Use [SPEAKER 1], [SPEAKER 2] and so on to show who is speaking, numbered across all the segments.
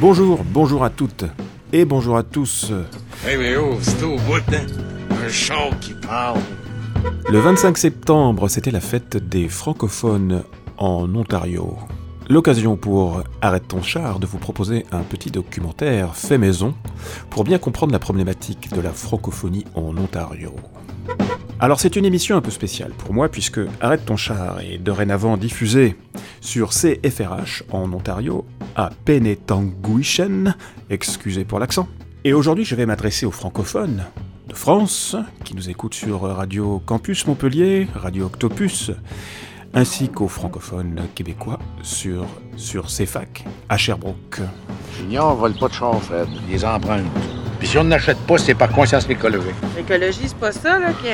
[SPEAKER 1] Bonjour, bonjour à toutes et bonjour à tous.
[SPEAKER 2] Hey, mais oh, c'est au bout, hein? Un chant qui parle.
[SPEAKER 1] Le 25 septembre, c'était la fête des francophones en Ontario. L'occasion pour Arrête ton char de vous proposer un petit documentaire fait maison pour bien comprendre la problématique de la francophonie en Ontario. Alors c'est une émission un peu spéciale pour moi puisque Arrête ton char est dorénavant diffusé sur CFRH en Ontario à Penetanguishene, excusez pour l'accent. Et aujourd'hui je vais m'adresser aux francophones de France qui nous écoutent sur Radio Campus Montpellier, Radio Octopus, ainsi qu'aux francophones québécois sur, sur CFAC à Sherbrooke.
[SPEAKER 2] Junior vole pas de char, Fred. Les empreintes. Puis si on n'achète pas, c'est par conscience écologique.
[SPEAKER 3] L'écologie, c'est pas ça, là, qui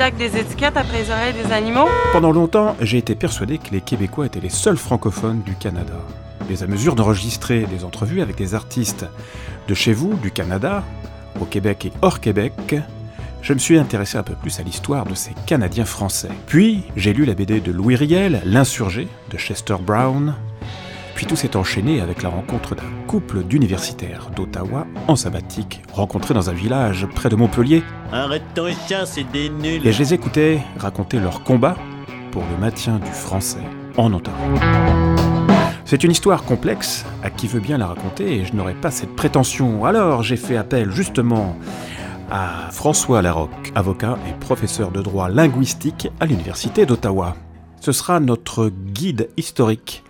[SPEAKER 3] tac des étiquettes après les oreilles des animaux?
[SPEAKER 1] Pendant longtemps, j'ai été persuadé que les Québécois étaient les seuls francophones du Canada. Mais à mesure d'enregistrer des entrevues avec des artistes de chez vous, du Canada, au Québec et hors Québec, je me suis intéressé un peu plus à l'histoire de ces Canadiens français. Puis, j'ai lu la BD de Louis Riel, L'insurgé, de Chester Brown. Puis tout s'est enchaîné avec la rencontre d'un couple d'universitaires d'Ottawa en sabbatique, rencontrés dans un village près de Montpellier.
[SPEAKER 4] Arrête ton chien, c'est des nuls.
[SPEAKER 1] Et je les écoutais raconter leur combat pour le maintien du français en Ontario. C'est une histoire complexe, à qui veut bien la raconter, et je n'aurais pas cette prétention. Alors j'ai fait appel justement à François Larocque, avocat et professeur de droit linguistique à l'Université d'Ottawa. Ce sera notre guide historique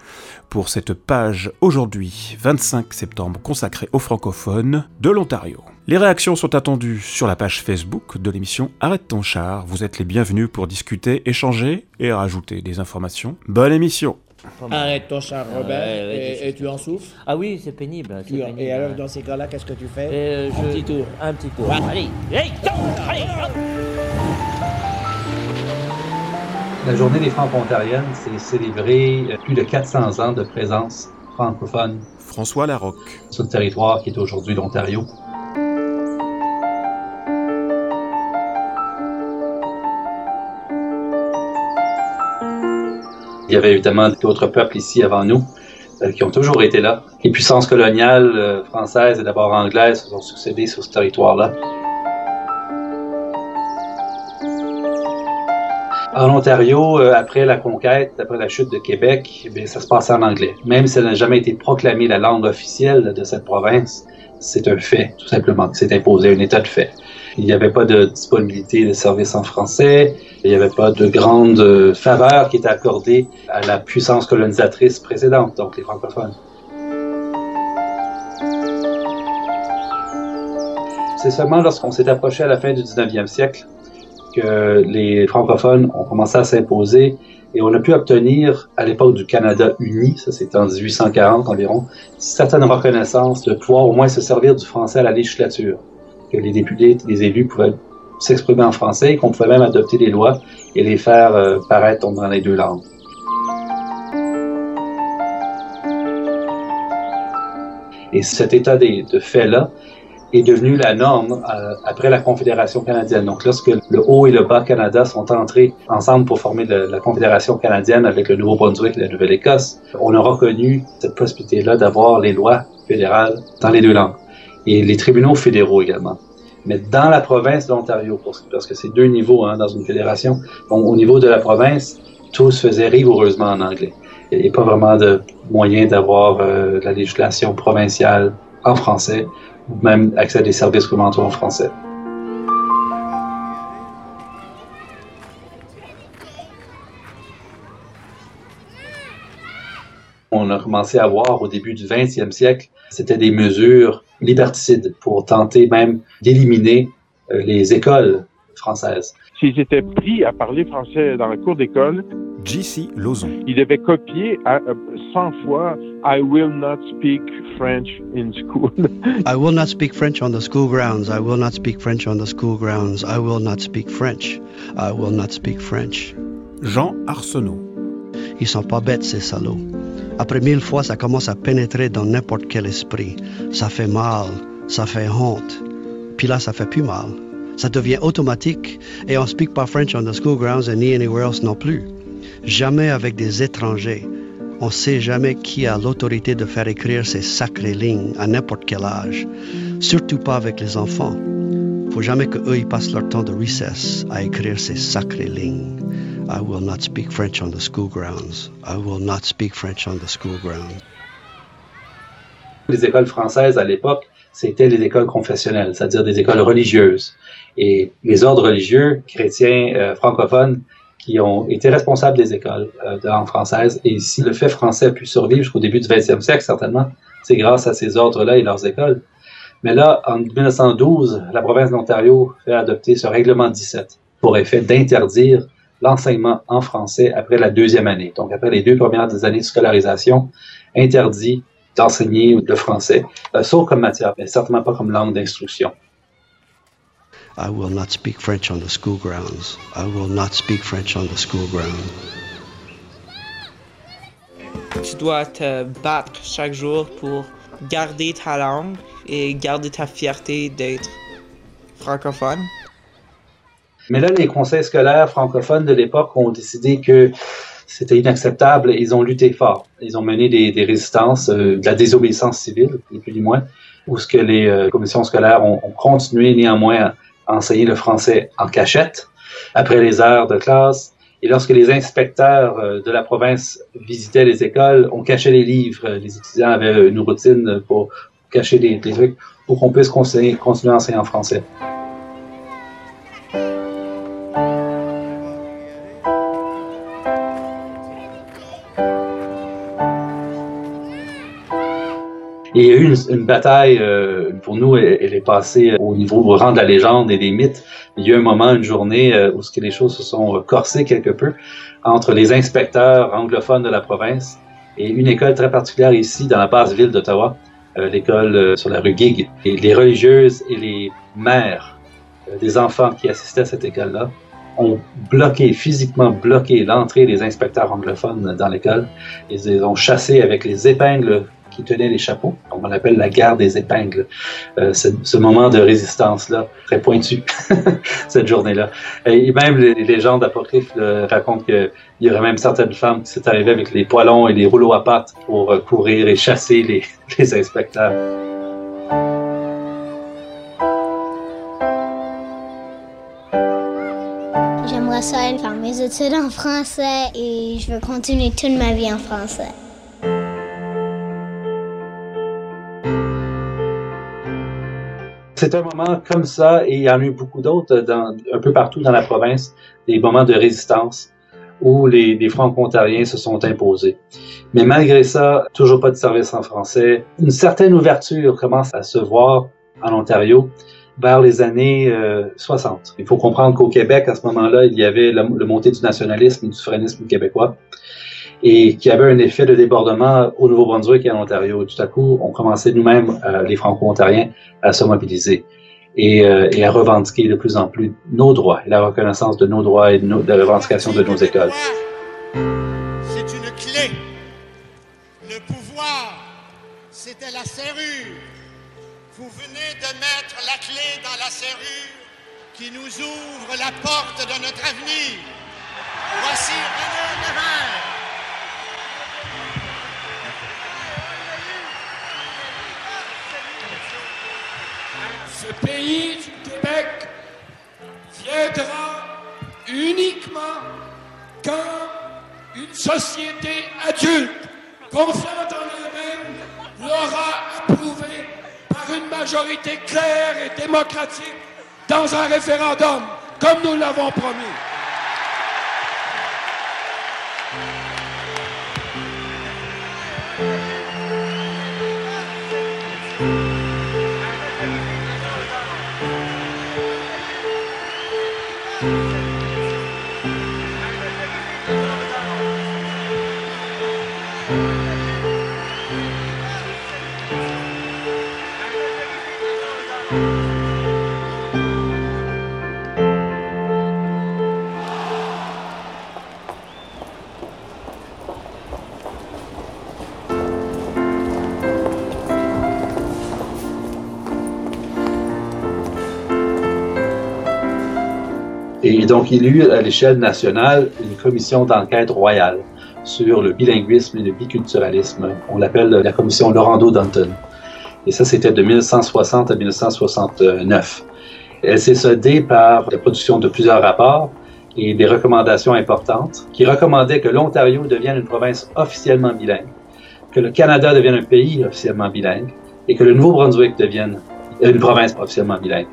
[SPEAKER 1] pour cette page aujourd'hui, 25 septembre, consacrée aux francophones de l'Ontario. Les réactions sont attendues sur la page Facebook de l'émission Arrête ton char. Vous êtes les bienvenus pour discuter, échanger et rajouter des informations. Bonne émission
[SPEAKER 5] Arrête ton char, Robert,
[SPEAKER 4] Ouais, ouais,
[SPEAKER 5] et, tu en souffles.
[SPEAKER 4] Ah oui, c'est pénible.
[SPEAKER 5] et alors, dans ces cas-là, qu'est-ce que tu fais
[SPEAKER 4] Euh,
[SPEAKER 5] Un petit tour.
[SPEAKER 4] Un petit tour.
[SPEAKER 5] Ouais.
[SPEAKER 4] Allez, allez.
[SPEAKER 6] La journée des Franco-Ontariennes, c'est célébrer euh, plus de 400 ans de présence francophone
[SPEAKER 1] François Larocque.
[SPEAKER 6] sur le territoire qui est aujourd'hui l'Ontario. Il y avait évidemment d'autres peuples ici avant nous euh, qui ont toujours été là. Les puissances coloniales euh, françaises et d'abord anglaises se sont succédées sur ce territoire-là. En Ontario, euh, après la conquête, après la chute de Québec, eh ça se passait en anglais. Même si ça n'a jamais été proclamé la langue officielle de cette province, c'est un fait, tout simplement, que c'est imposé, un état de fait. Il n'y avait pas de disponibilité de services en français, il n'y avait pas de grande euh, faveur qui était accordée à la puissance colonisatrice précédente, donc les francophones. C'est seulement lorsqu'on s'est approché à la fin du 19e siècle que les francophones ont commencé à s'imposer et on a pu obtenir, à l'époque du Canada uni, ça c'était en 1840 environ, certaines reconnaissances de pouvoir au moins se servir du français à la législature, que les députés, les élus pouvaient s'exprimer en français et qu'on pouvait même adopter des lois et les faire euh, paraître dans les deux langues. Et cet état des- de fait-là est devenu la norme euh, après la Confédération canadienne. Donc, lorsque le Haut et le Bas Canada sont entrés ensemble pour former la Confédération canadienne avec le Nouveau-Brunswick et la Nouvelle-Écosse, on a reconnu cette possibilité-là d'avoir les lois fédérales dans les deux langues et les tribunaux fédéraux également. Mais dans la province de l'Ontario, parce que c'est deux niveaux hein, dans une fédération, donc au niveau de la province, tout se faisait rigoureusement en anglais. Il n'y a pas vraiment de moyen d'avoir euh, la législation provinciale en français ou même accès à des services gouvernementaux en français. On a commencé à voir au début du 20e siècle, c'était des mesures liberticides pour tenter même d'éliminer euh, les écoles françaises.
[SPEAKER 7] S'ils étaient pris à parler français dans la cour d'école,
[SPEAKER 1] JC Lozon.
[SPEAKER 7] ils devaient copier à, euh, 100 fois I will not speak French in school.
[SPEAKER 8] I will not speak French on the school grounds. I will not speak French on the school grounds. I will not speak French. I will not speak French.
[SPEAKER 1] Jean Arsenault.
[SPEAKER 8] Ils sont pas bêtes, ces salauds. Après mille fois, ça commence à pénétrer dans n'importe quel esprit. Ça fait mal, ça fait honte. Puis là, ça fait plus mal. Ça devient automatique et on speak pas French on the school grounds and ni anywhere else non plus. Jamais avec des étrangers. On ne sait jamais qui a l'autorité de faire écrire ces sacrées lignes à n'importe quel âge, surtout pas avec les enfants. Faut jamais qu'eux ils passent leur temps de recess à écrire ces sacrées lignes. I will not speak French on the school grounds. I will not speak French on the school grounds.
[SPEAKER 6] Les écoles françaises à l'époque, c'était les écoles confessionnelles, c'est-à-dire des écoles religieuses. Et les ordres religieux chrétiens euh, francophones qui ont été responsables des écoles euh, de langue française. Et si le fait français a pu survivre jusqu'au début du 20e siècle, certainement, c'est grâce à ces ordres-là et leurs écoles. Mais là, en 1912, la province d'Ontario fait adopter ce règlement 17 pour effet d'interdire l'enseignement en français après la deuxième année. Donc, après les deux premières années de scolarisation, interdit d'enseigner le français, euh, sauf comme matière, mais certainement pas comme langue d'instruction.
[SPEAKER 8] I will not speak French on the school grounds. I will not speak French on the school grounds.
[SPEAKER 9] Tu dois te battre chaque jour pour garder ta langue et garder ta fierté d'être francophone.
[SPEAKER 6] Mais là, les conseils scolaires francophones de l'époque ont décidé que c'était inacceptable et ils ont lutté fort. Ils ont mené des, des résistances, euh, de la désobéissance civile, ni plus ni moins, où ce que les euh, commissions scolaires ont, ont, continué néanmoins à enseigner le français en cachette après les heures de classe. Et lorsque les inspecteurs euh, de la province visitaient les écoles, on cachait les livres. Les étudiants avaient une routine pour cacher des, des trucs pour qu'on puisse continuer, continuer à enseigner en français. Une, bataille, euh, pour nous, elle, est passée au niveau au rang de la légende et des mythes. Il y a eu un moment, une journée, euh, où les choses se sont corsées quelque peu entre les inspecteurs anglophones de la province et une école très particulière ici, dans la basse ville d'Ottawa, euh, l'école sur la rue Gig. Et les religieuses et les mères des enfants qui assistaient à cette école-là ont bloqué, physiquement bloqué l'entrée des inspecteurs anglophones dans l'école. Ils les ont chassés avec les épingles qui tenaient les chapeaux. On appelle la guerre des épingles. Euh, ce, moment de résistance-là, très pointu, cette journée-là. Et même les, légendes apocryphes racontent qu'il y aurait même certaines femmes qui s'est arrivées avec les poilons et les rouleaux à pattes pour euh, courir et chasser les, les inspecteurs.
[SPEAKER 10] J'aimerais ça aller faire mes études en français et je veux continuer toute ma vie en français.
[SPEAKER 6] C'est un moment comme ça, et il y en a eu beaucoup d'autres dans, un peu partout dans la province, des moments de résistance où les, les franco-ontariens se sont imposés. Mais malgré ça, toujours pas de service en français. Une certaine ouverture commence à se voir en Ontario vers les années euh, 60. Il faut comprendre qu'au Québec, à ce moment-là, il y avait la, le montée du nationalisme du souverainisme québécois et qui avait un effet de débordement au Nouveau-Brunswick et en Ontario. Tout à coup, on commençait nous-mêmes, euh, les Franco-Ontariens, à se mobiliser et, euh, et, à revendiquer de plus en plus nos droits la reconnaissance de nos droits et de, la revendication de nos écoles.
[SPEAKER 11] C'est une clé. Le pouvoir, c'était la serrure. Vous venez de mettre la clé dans la serrure qui nous ouvre la porte de notre avenir. Voici René Lévesque.
[SPEAKER 12] Ce pays du Québec viendra uniquement quand une société adulte, confiante en elle-même, l'aura approuvé par une majorité claire et démocratique dans un référendum, comme nous l'avons promis.
[SPEAKER 6] Eu à l'échelle nationale une commission d'enquête royale sur le bilinguisme et le biculturalisme. On l'appelle la commission Laurando-Danton. Et ça, c'était de 1960 à 1969. Elle s'est soldée par la production de plusieurs rapports et des recommandations importantes qui recommandaient que l'Ontario devienne une province officiellement bilingue, que le Canada devienne un pays officiellement bilingue et que le Nouveau-Brunswick devienne une province officiellement bilingue.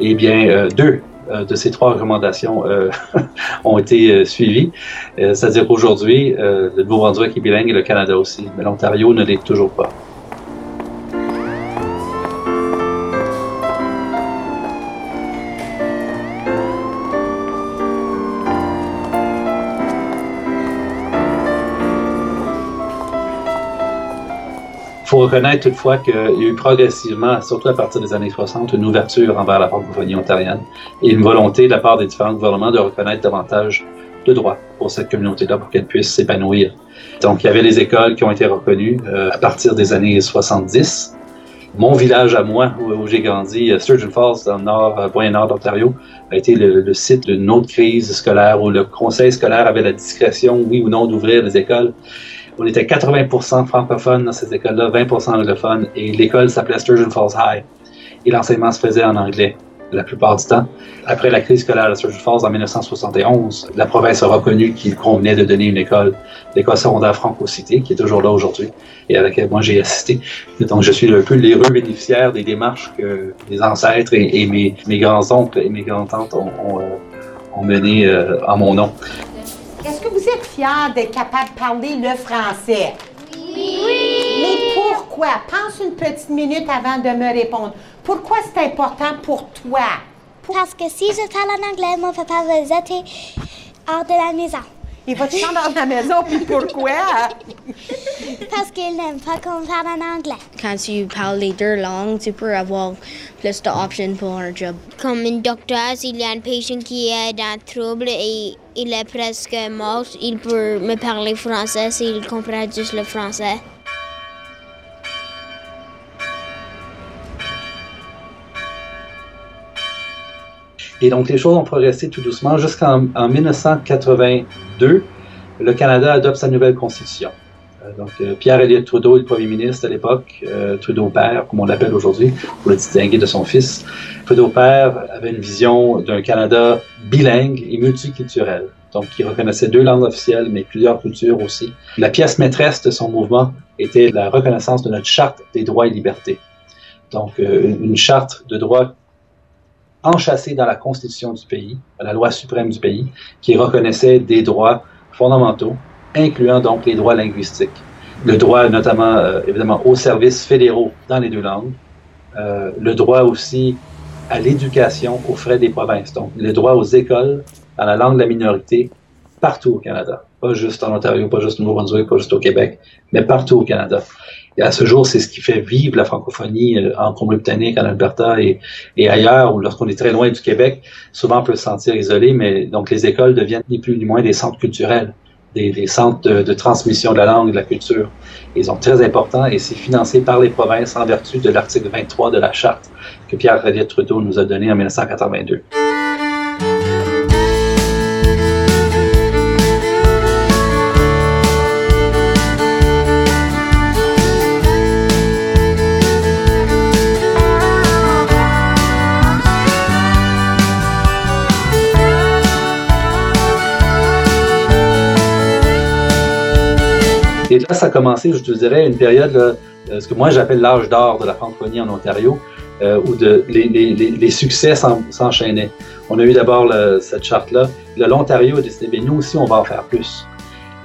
[SPEAKER 6] Eh bien, euh, deux de ces trois recommandations euh, ont été suivies. C'est-à-dire qu'aujourd'hui, le Nouveau-Brunswick est bilingue et le Canada aussi, mais l'Ontario ne l'est toujours pas. Reconnaître toutefois qu'il y a eu progressivement, surtout à partir des années 60, une ouverture envers la francophonie ontarienne et une volonté de la part des différents gouvernements de reconnaître davantage de droits pour cette communauté-là, pour qu'elle puisse s'épanouir. Donc, il y avait les écoles qui ont été reconnues euh, à partir des années 70. Mon village à moi, où, j'ai grandi, euh, Sturgeon Falls, dans le nord, euh, moyen nord d'Ontario, a été le, le site d'une autre crise scolaire où le conseil scolaire avait la discrétion, oui ou non, d'ouvrir les écoles. On était 80 francophones dans ces écoles-là, 20 anglophones, et l'école s'appelait Sturgeon Falls High. Et l'enseignement se faisait en anglais la plupart du temps. Après la crise scolaire de Sturgeon Falls en 1971, la province a reconnu qu'il convenait de donner une école, l'école secondaire franco-cité, qui est toujours là aujourd'hui et à laquelle moi j'ai assisté. donc je suis un peu l'heureux bénéficiaire des démarches que les ancêtres et, mes, mes grands-oncles et mes grands-tantes ont, ont, euh, menées euh, en mon nom.
[SPEAKER 13] D'être capable de parler le français? Oui. Mais pourquoi? Pense une petite minute avant de me répondre. Pourquoi c'est important pour toi?
[SPEAKER 10] Parce que si je parle en anglais, mon papa va jeter hors de la maison.
[SPEAKER 13] Il va te dans la maison, puis pourquoi?
[SPEAKER 10] Parce qu'il n'aime pas qu'on parle en anglais.
[SPEAKER 14] Quand tu parles les deux langues, tu peux avoir plus d'options pour un job.
[SPEAKER 10] Comme un docteur, s'il y a un patient qui est dans trouble et il est presque mort, il peut me parler français s'il comprend juste le français.
[SPEAKER 6] Et donc, les choses ont progressé tout doucement jusqu'en 1982. Le Canada adopte sa nouvelle constitution. Euh, donc, euh, Pierre Elliott Trudeau le premier ministre à l'époque, euh, Trudeau père, comme on l'appelle aujourd'hui, pour le distinguer de son fils. Trudeau père avait une vision d'un Canada bilingue et multiculturel. Donc, il reconnaissait deux langues officielles, mais plusieurs cultures aussi. La pièce maîtresse de son mouvement était la reconnaissance de notre charte des droits et libertés. Donc, une charte de droits enchâssé dans la constitution du pays, la loi suprême du pays, qui reconnaissait des droits fondamentaux, incluant donc les droits linguistiques. Le droit notamment, euh, évidemment, aux services fédéraux dans les deux langues, euh, le droit aussi à l'éducation aux frais des provinces, donc le droit aux écoles dans la langue de la minorité partout au Canada, pas juste en Ontario, pas juste au Nouveau-Brunswick, pas juste au Québec, mais partout au Canada. Et à ce jour, c'est ce qui fait vivre la francophonie euh, en Colombie-Britannique, en Alberta et, et ailleurs, où lorsqu'on est très loin du Québec, souvent on peut se sentir isolé, mais donc les écoles deviennent ni plus ni moins des centres culturels, des, centres de, transmission de la langue et de la culture. ils sont très importants et c'est financé par les provinces en vertu de l'article 23 de la charte que Pierre Elliott Trudeau nous a donné en 1982. Ça a commencé, je te dirais, une période, là, ce que moi j'appelle l'âge d'or de la francophonie en Ontario, euh, où de, les, succès s'enchaînaient. On a eu d'abord cette charte-là. L'Ontario a décidé, bien, nous aussi, on va en faire plus.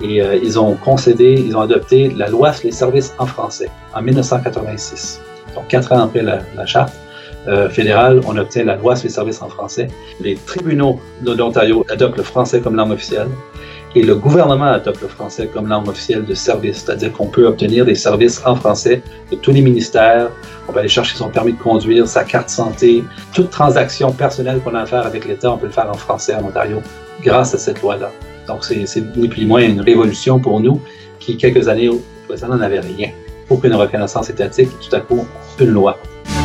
[SPEAKER 6] Et euh, ils ont concédé, ils ont adopté la loi sur les services en français en 1986. Donc, quatre ans après la, la charte euh, fédérale, on obtient la loi sur les services en français. Les tribunaux de l'Ontario adoptent le français comme langue officielle et le gouvernement adopte le français comme langue officielle de service, c'est-à-dire qu'on peut obtenir des services en français de tous les ministères. On va aller chercher son permis de conduire, sa carte santé, toute transaction personnelle qu'on a à faire avec l'État, on peut le faire en français en Ontario grâce à cette loi-là. Donc c'est ni plus ni moins une révolution pour nous qui, quelques années précédentes, n'avait rien. Aucune reconnaissance étatique, tout à coup, une loi.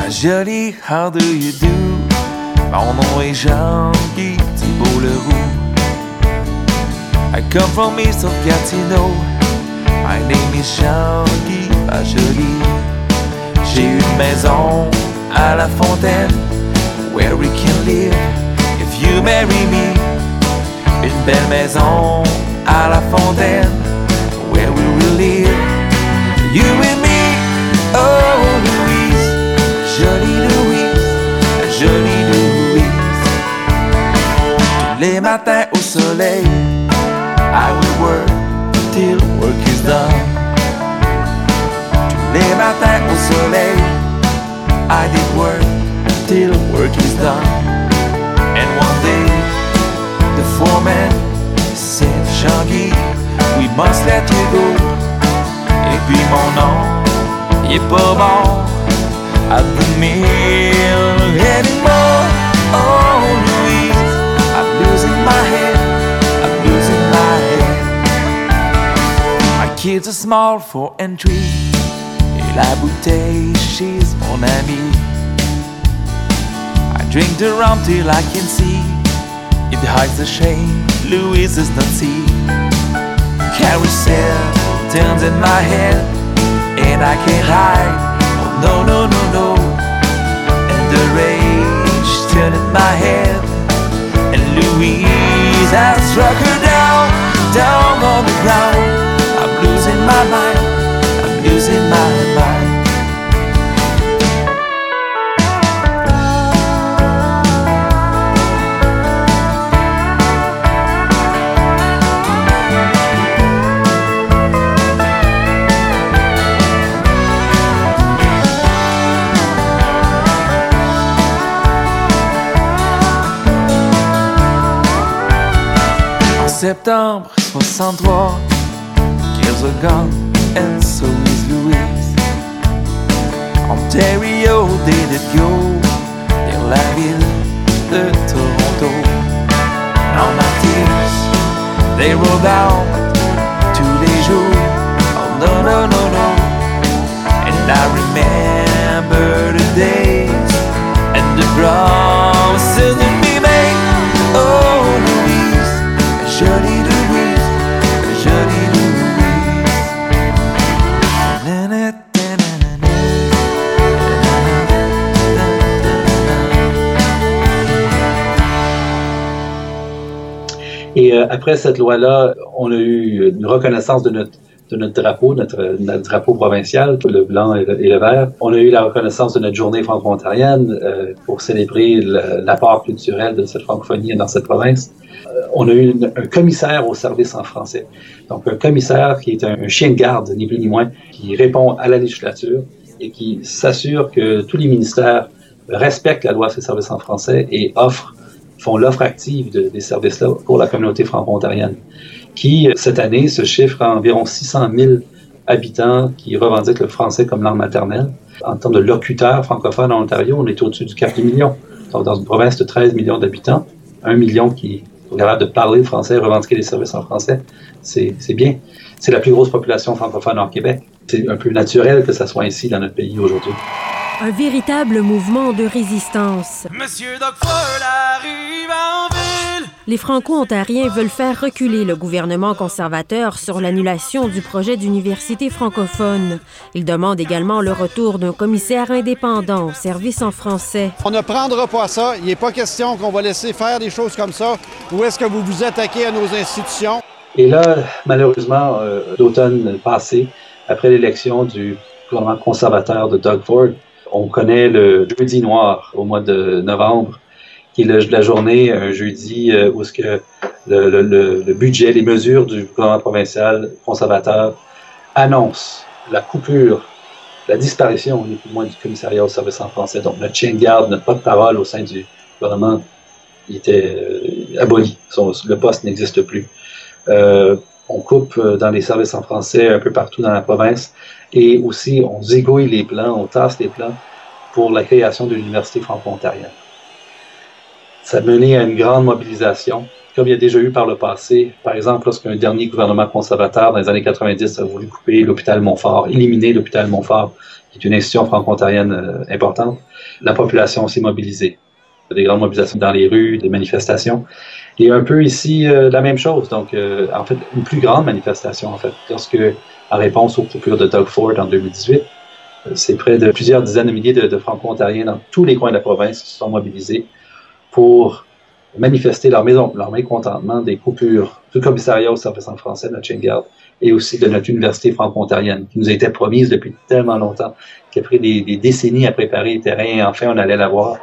[SPEAKER 6] Jolie, how do you do? Mon nom est Jean-Guy Thibault-Leroux.
[SPEAKER 15] Come from east of Gatineau. My name is Jean-Guy Bajoli. J'ai une maison à la fontaine where we can live if you marry me. Une belle maison à la fontaine where we will live. You and me, oh Louise, jolie Louise, jolie Louise. Tous les matins au soleil, I will work till work is done. Tous les matins au soleil, I did work till work is done. And one day, the foreman said, Jean-Guy, we must let you go. Et puis mon nom, il est pas bon the mill anymore. Oh kids are small, for entry. Et la bouteille, she's mon amie. I drink the rum till I can see. It hides the shame, Louise does not see. Carousel turns in my head, and I can't hide. Oh, no, no, no, no. And the rage turned in my head, and Louise has struck her down septembre 63, years are gone, and so is Louise. Ontario did it go, la ville de Toronto. Now my they roll down tous les jours. Oh no, no, no, no. And I remember
[SPEAKER 6] après cette loi-là, on a eu une reconnaissance de notre, de notre drapeau, notre, drapeau provincial, le blanc et le, vert. On a eu la reconnaissance de notre journée franco-ontarienne euh, pour célébrer l'apport culturel de cette francophonie dans cette province. Euh, on a eu un commissaire au service en français. Donc un commissaire qui est un, un chien de garde, ni plus ni moins, qui répond à la législature et qui s'assure que tous les ministères respectent la loi sur les services en français et offrent font l'offre active de- des services-là pour la communauté franco-ontarienne, qui, euh, cette année, se chiffre à environ 600 000 habitants qui revendiquent le français comme langue maternelle. En termes de locuteurs francophones en Ontario, on est au-dessus du 4 millions. Donc, dans une province de 13 millions d'habitants, un million qui sont capables de parler le français revendiquer les services en français, c'est bien. C'est la plus grosse population francophone au Québec. C'est un peu naturel que ça soit ainsi dans notre pays aujourd'hui.
[SPEAKER 16] Un véritable mouvement de résistance.
[SPEAKER 15] Monsieur Dockford arrive en ville.
[SPEAKER 16] Les Franco-Ontariens veulent faire reculer le gouvernement conservateur sur l'annulation du projet d'université francophone. Ils demandent également le retour d'un commissaire indépendant au service en français.
[SPEAKER 17] On ne prendra pas ça. Il n'est pas question qu'on va laisser faire des choses comme ça. Où est-ce que vous vous attaquez à nos institutions?
[SPEAKER 6] Et là, malheureusement, euh, l'automne passé, après l'élection du gouvernement conservateur de Doug Ford, on connaît le jeudi noir au mois de novembre, qui est le- la journée, un jeudi euh, où ce que le, le- budget, les mesures du gouvernement provincial conservateur annoncent la coupure, la disparition, ni plus moins, du commissariat au service en français. Donc, notre chien de garde, notre porte-parole au sein du gouvernement, il était euh, aboli. Le poste n'existe plus. Euh, on coupe dans les services en français un peu partout dans la province et aussi on zigouille les plans, on tasse les plans pour la création de l'Université franco-ontarienne. Ça a mené à une grande mobilisation, comme il y a déjà eu par le passé. Par exemple, lorsqu'un dernier gouvernement conservateur dans les années 90 a voulu couper l'hôpital Montfort, éliminer l'hôpital Montfort, qui est une institution franco-ontarienne euh, importante, la population s'est mobilisée. des grandes mobilisations dans les rues, des manifestations. Et un peu ici, euh, la même chose. Donc, euh, en fait, une plus grande manifestation, en fait, lorsque, en réponse aux coupures de Doug Ford en 2018, euh, c'est près de plusieurs dizaines de milliers de, de Franco-Ontariens dans tous les coins de la province qui se sont mobilisés pour manifester leur, mécontentement des coupures du commissariat au service en français de notre garde et aussi de notre université franco-ontarienne qui nous été promise depuis tellement longtemps, qui a pris des, décennies à préparer le terrain et enfin on allait l'avoir.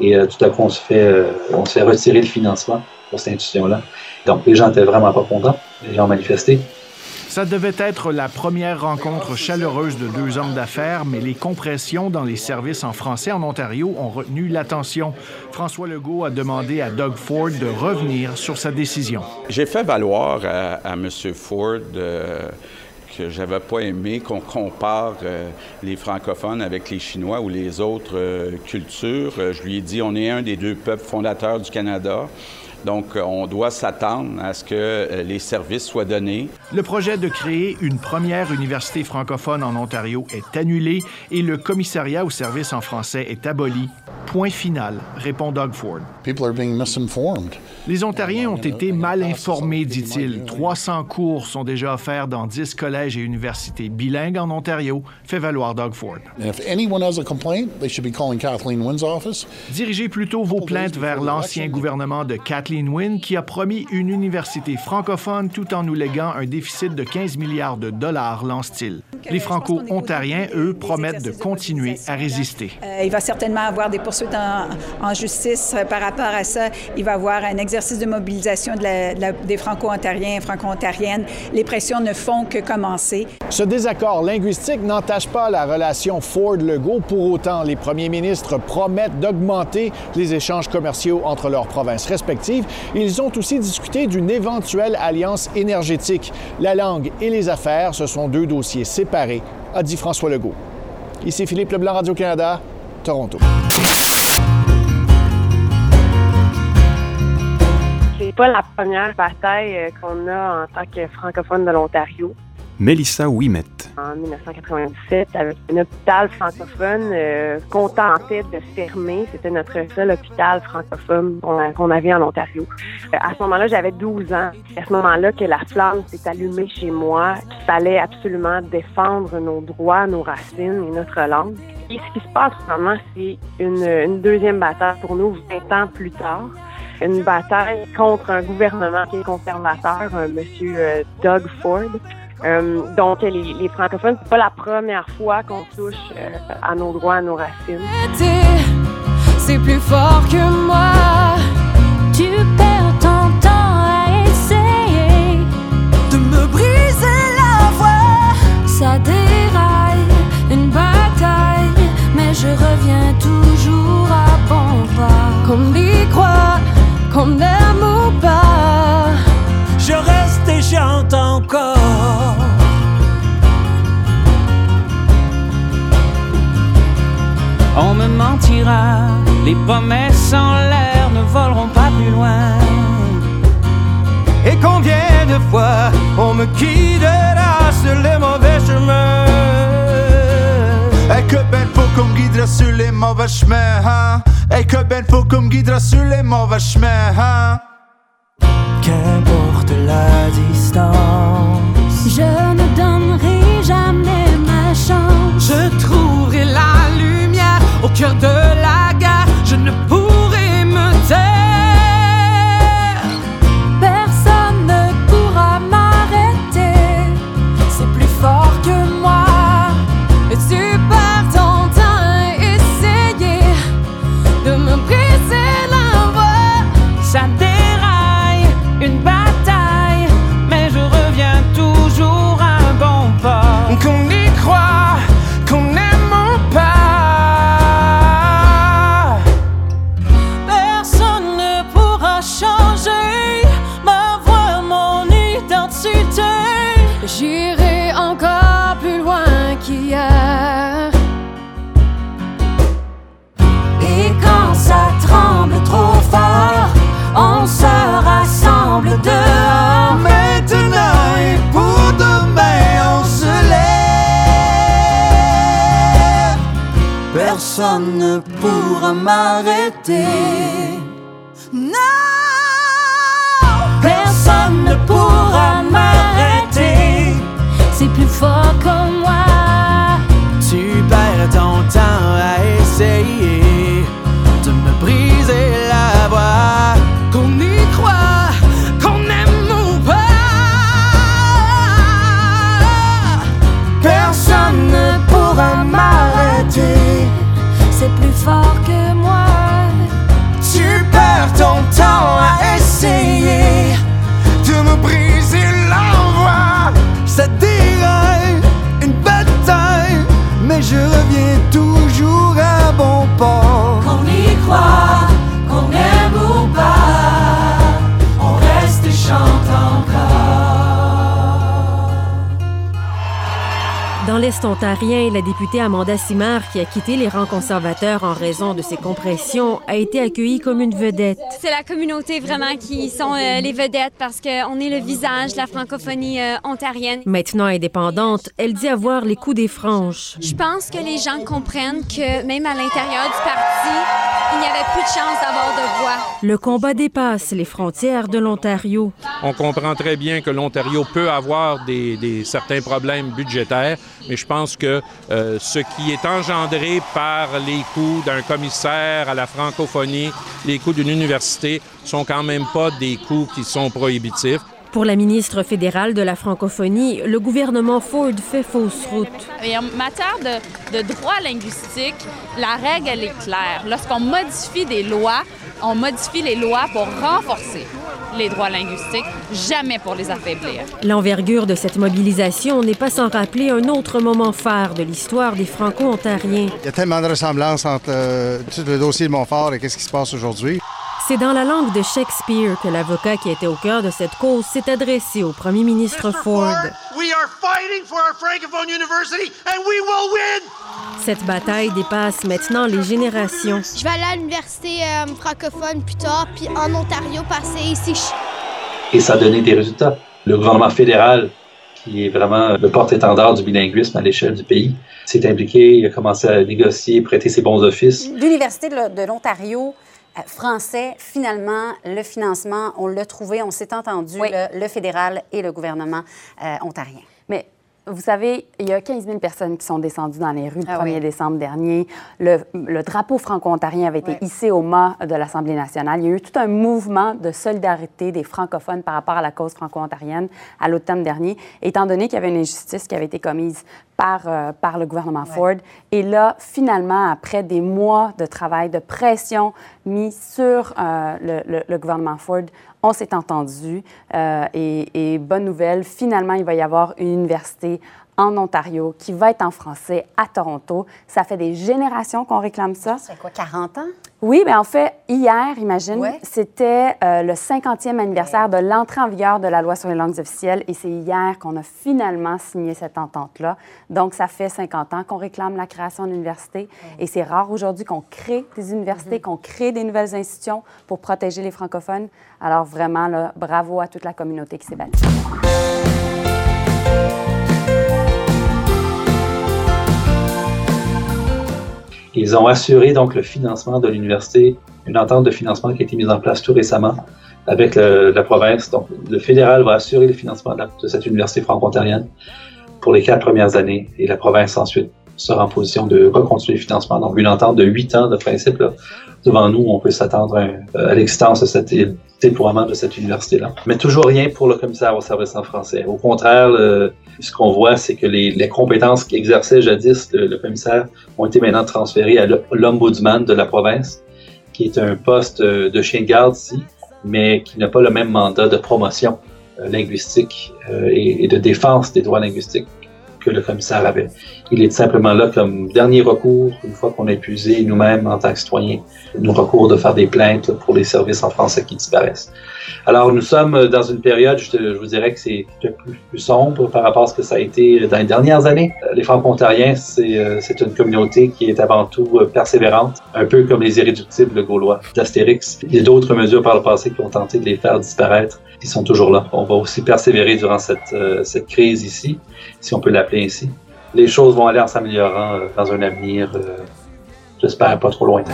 [SPEAKER 6] Et euh, tout à coup, euh, on se fait retirer le financement pour cette institution-là. Donc les gens étaient vraiment pas contents, les gens ont manifesté.
[SPEAKER 18] Ça devait être la première rencontre chaleureuse de deux hommes d'affaires, mais les compressions dans les services en français en Ontario ont retenu l'attention. François Legault a demandé à Doug Ford de revenir sur sa décision.
[SPEAKER 19] J'ai fait valoir à, à M. Ford euh, que j'avais pas aimé qu'on compare euh, les francophones avec les Chinois ou les autres euh, cultures. Euh, je lui ai dit, on est un des deux peuples fondateurs du Canada. Donc, on doit s'attendre à ce que euh, les services soient donnés.
[SPEAKER 18] Le projet de créer une première université francophone en Ontario est annulé et le commissariat au service en français est aboli. Point final, répond Doug Ford.
[SPEAKER 20] People are being misinformed.
[SPEAKER 18] Les Ontariens ont été mal informés, dit-il. 300 cours sont déjà offerts dans 10 collèges et universités bilingues en Ontario, fait valoir Doug Ford.
[SPEAKER 20] And if anyone has a complaint, they should be calling Kathleen Wynn's office.
[SPEAKER 18] Dirigez plutôt vos plaintes vers l'ancien gouvernement de Kathleen Wynne qui a promis une université francophone tout en nous léguant un déficit de 15 milliards de dollars, lance-t-il. Les Franco-Ontariens, eux, promettent de continuer à résister.
[SPEAKER 21] Euh, il va certainement avoir des poursuites en, en justice euh, par rapport à ça. Il va avoir un exercice de mobilisation de la- de la- des Franco-Ontariens et Franco-Ontariennes. Les pressions ne font que commencer.
[SPEAKER 17] Ce désaccord linguistique n'entache pas la relation Ford-Legault. Pour autant, les premiers ministres promettent d'augmenter les échanges commerciaux entre leurs provinces respectives. Ils ont aussi discuté d'une éventuelle alliance énergétique. La langue et les affaires, ce sont deux dossiers séparés, a dit François Legault. Ici Philippe Leblanc, Radio-Canada, Toronto.
[SPEAKER 3] C'est pas la première bataille euh, qu'on a en tant que francophone de l'Ontario.
[SPEAKER 1] Mélissa Ouimet.
[SPEAKER 3] En 1997, avec un hôpital francophone euh, qu'on de fermer. C'était notre seul hôpital francophone qu'on avait en Ontario. Euh, à ce moment-là, j'avais 12 ans. C'est à ce moment-là que la flamme s'est allumée chez moi. Il fallait absolument défendre nos droits, nos racines et notre langue. Et ce qui se passe moment, c'est une, une deuxième bataille pour nous 20 ans plus tard une bataille contre un gouvernement qui est conservateur, un monsieur euh, Doug Ford. Euh, donc, les, les francophones, c'est pas la première fois qu'on touche euh, à nos droits, à nos racines.
[SPEAKER 22] C'est plus fort que moi. Tu perds ton temps à essayer de me briser la voix. Ça déraille, une bataille, mais je reviens toujours à bon pas. Qu'on y croit, qu'on aime ou pas.
[SPEAKER 4] Je reste et chante encore. On me mentira, les promesses en l'air ne voleront pas plus loin.
[SPEAKER 23] Et combien de fois on me guidera sur les mauvais chemins?
[SPEAKER 24] Et que ben faut qu'on me guidera sur les mauvais chemins hein? Et que ben faut qu'on me guidera sur les mauvais chemins hein?
[SPEAKER 4] Qu'importe la distance.
[SPEAKER 22] Je ne donnerai jamais ma chance. Je trouverai la lumière au cœur de la Personne ne pourra m'arrêter.
[SPEAKER 23] Non, personne ne pourra m'arrêter.
[SPEAKER 22] C'est plus fort que moi.
[SPEAKER 23] Tu perds ton temps à essayer de me briser
[SPEAKER 22] C'est plus fort que moi.
[SPEAKER 23] Tu perds ton temps à essayer de me briser l'envoi.
[SPEAKER 16] Dans l'Est ontarien, la députée Amanda Simard, qui a quitté les rangs conservateurs en raison de ses compressions, a été accueillie comme une vedette.
[SPEAKER 25] C'est la communauté vraiment qui sont euh, les vedettes parce qu'on est le visage de la francophonie euh, ontarienne.
[SPEAKER 16] Maintenant indépendante, elle dit avoir les coups des franges.
[SPEAKER 25] Je pense que les gens comprennent que même à l'intérieur du parti, il n'y avait plus de chance d'avoir de voix.
[SPEAKER 16] Le combat dépasse les frontières de l'Ontario.
[SPEAKER 26] On comprend très bien que l'Ontario peut avoir des, des certains problèmes budgétaires, mais je pense que euh, ce qui est engendré par les coûts d'un commissaire à la francophonie, les coûts d'une université, sont quand même pas des coûts qui sont prohibitifs.
[SPEAKER 16] Pour la ministre fédérale de la francophonie, le gouvernement Ford fait fausse route.
[SPEAKER 27] Et en matière de, de droit linguistique, la règle, elle est claire. Lorsqu'on modifie des lois, on modifie les lois pour renforcer les droits linguistiques, jamais pour les affaiblir.
[SPEAKER 16] L'envergure de cette mobilisation n'est pas sans rappeler un autre moment phare de l'histoire des Franco-Ontariens.
[SPEAKER 28] Il y a tellement de ressemblances entre euh, tout le dossier de Montfort et qu'est-ce qui se passe aujourd'hui.
[SPEAKER 16] C'est dans la langue de Shakespeare que l'avocat qui était au cœur de cette cause s'est adressé au premier ministre Ford.
[SPEAKER 11] We are fighting for our Francophone University and we will win!
[SPEAKER 16] Cette bataille dépasse maintenant les générations.
[SPEAKER 10] Je vais aller à l'université euh, francophone plus tard, puis en Ontario, passer ici.
[SPEAKER 6] Et ça a donné des résultats. Le gouvernement fédéral, qui est vraiment le porte-étendard du bilinguisme à l'échelle du pays, s'est impliqué, il a commencé à négocier, prêter ses bons offices.
[SPEAKER 29] L'Université de l'Ontario français, finalement, le financement, on l'a trouvé, on s'est entendu, le, le fédéral et le gouvernement euh, ontarien.
[SPEAKER 30] Mais vous savez, il y a 15 000 personnes qui sont descendues dans les rues le
[SPEAKER 29] Ah
[SPEAKER 30] 1er
[SPEAKER 29] oui.
[SPEAKER 30] décembre dernier. Le, le drapeau franco-ontarien avait été hissé au mât de l'Assemblée nationale. Il y a eu tout un mouvement de solidarité des francophones par rapport à la cause franco-ontarienne à l'automne dernier, étant donné qu'il y avait une injustice qui avait été commise par, euh, par le gouvernement Ford. Et là, finalement, après des mois de travail, de pression mis sur euh, le, le- le gouvernement Ford, on s'est entendu. euh, et, et bonne nouvelle, finalement, il va y avoir une université en Ontario qui va être en français à Toronto. Ça fait des générations qu'on réclame ça.
[SPEAKER 29] C'est quoi, 40 ans?
[SPEAKER 30] Oui, bien en fait, hier, imagine,
[SPEAKER 29] Ouais.
[SPEAKER 30] c'était euh, le 50e anniversaire de l'entrée en vigueur de la loi sur les langues officielles et c'est hier qu'on a finalement signé cette entente-là. Donc, ça fait 50 ans qu'on réclame la création d'une université et c'est rare aujourd'hui qu'on crée des universités, qu'on crée des nouvelles institutions pour protéger les francophones. Alors, vraiment, là, bravo à toute la communauté qui s'est battue.
[SPEAKER 6] Ils ont assuré donc le financement de l'université, une entente de financement qui a été mise en place tout récemment avec la province. Donc, le fédéral va assurer le financement de, de cette université franco-ontarienne pour les quatre premières années et la province ensuite sera en position de reconstruire le financement. Donc, une entente de huit ans de principe. Devant nous, on peut s'attendre à, l'existence de cet déploiement de cette université-là. Mais toujours rien pour le commissaire au service en français. Au contraire, ce qu'on voit, c'est que les, compétences qu'exerçait jadis le, commissaire ont été maintenant transférées à l'ombudsman de la province, qui est un poste euh, de chien de garde ici, mais qui n'a pas le même mandat de promotion euh, linguistique euh, et de défense des droits linguistiques le commissaire avait. Il est simplement là comme dernier recours, une fois qu'on a épuisé nous-mêmes en tant que citoyens nos recours de faire des plaintes pour les services en français qui disparaissent. Alors nous sommes dans une période, je, vous dirais que c'est plus, plus sombre par rapport à ce que ça a été dans les dernières années. Les Franco-Ontariens, c'est euh, c'est une communauté qui est avant tout euh, persévérante, un peu comme les irréductibles gaulois d'Astérix. Il y a d'autres mesures par le passé qui ont tenté de les faire disparaître. Ils sont toujours là. On va aussi persévérer durant cette, euh, cette crise ici, si on peut l'appeler ainsi. Les choses vont aller en s'améliorant euh, dans un avenir euh, j'espère, pas trop lointain.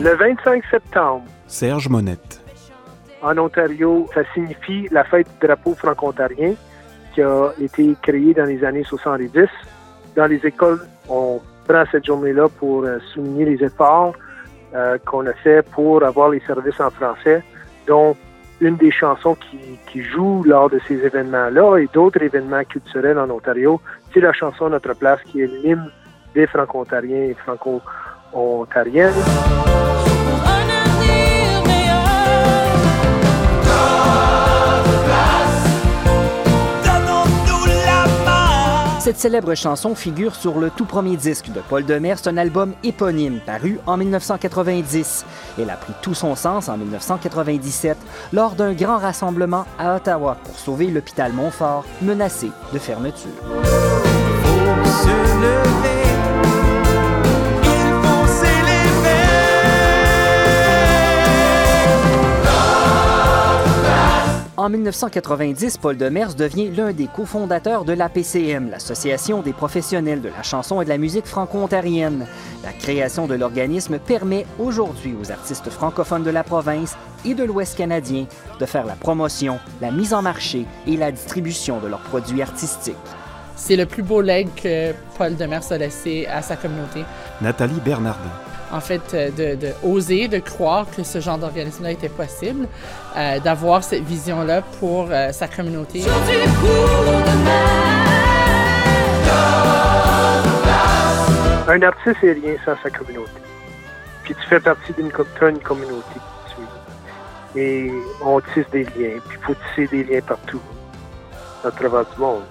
[SPEAKER 31] Le 25 septembre,
[SPEAKER 1] Serge Monette.
[SPEAKER 31] En Ontario, ça signifie la fête du drapeau franco-ontarien qui a été créée dans les années 70. Dans les écoles, on prend cette journée-là pour euh, souligner les efforts euh, qu'on a fait pour avoir les services en français, dont une des chansons qui, qui joue lors de ces événements-là et d'autres événements culturels en Ontario, c'est la chanson Notre place qui est l'hymne des franco-ontariens et franco-ontariennes.
[SPEAKER 32] Cette célèbre chanson figure sur le tout premier disque de Paul Demers, un album éponyme paru en 1990. Elle a pris tout son sens en 1997 lors d'un grand rassemblement à Ottawa pour sauver l'hôpital Montfort menacé de fermeture. En 1990, Paul Demers devient l'un des cofondateurs de l'APCM, l'Association des professionnels de la chanson et de la musique franco-ontarienne. La création de l'organisme permet aujourd'hui aux artistes francophones de la province et de l'Ouest canadien de faire la promotion, la mise en marché et la distribution de leurs produits artistiques.
[SPEAKER 33] C'est le plus beau leg que Paul Demers a laissé à sa communauté.
[SPEAKER 1] Nathalie Bernardin.
[SPEAKER 33] En fait, euh, de, de oser, de croire que ce genre d'organisme-là était possible, euh, d'avoir cette vision-là pour euh, sa communauté.
[SPEAKER 31] Un artiste est rien sans sa communauté. Puis tu fais partie d'une communauté tu. Et on tisse des liens. Puis il faut tisser des liens partout, à travers du monde.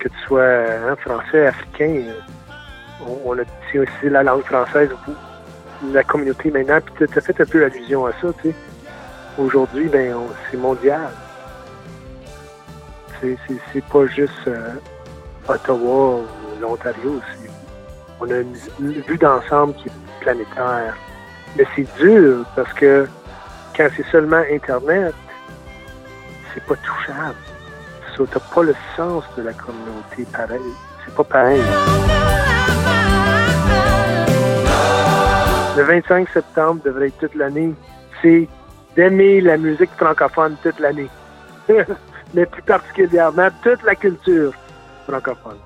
[SPEAKER 31] Que tu sois hein, français, africain, on, a tissé aussi la langue française ou la communauté maintenant. Puis tu as fait un peu allusion à ça, tu sais. Aujourd'hui, ben, on- c'est mondial. C'est- C'est c'est pas juste euh, Ottawa ou l'Ontario. c'est- On a une, vue d'ensemble qui est planétaire. Mais c'est dur parce que quand c'est seulement Internet, c'est pas touchable. Ça, t'as pas le sens de la communauté pareil. C'est pas pareil. Le 25 septembre devrait être toute l'année. C'est d'aimer la musique francophone toute l'année. Mais plus particulièrement toute la culture francophone.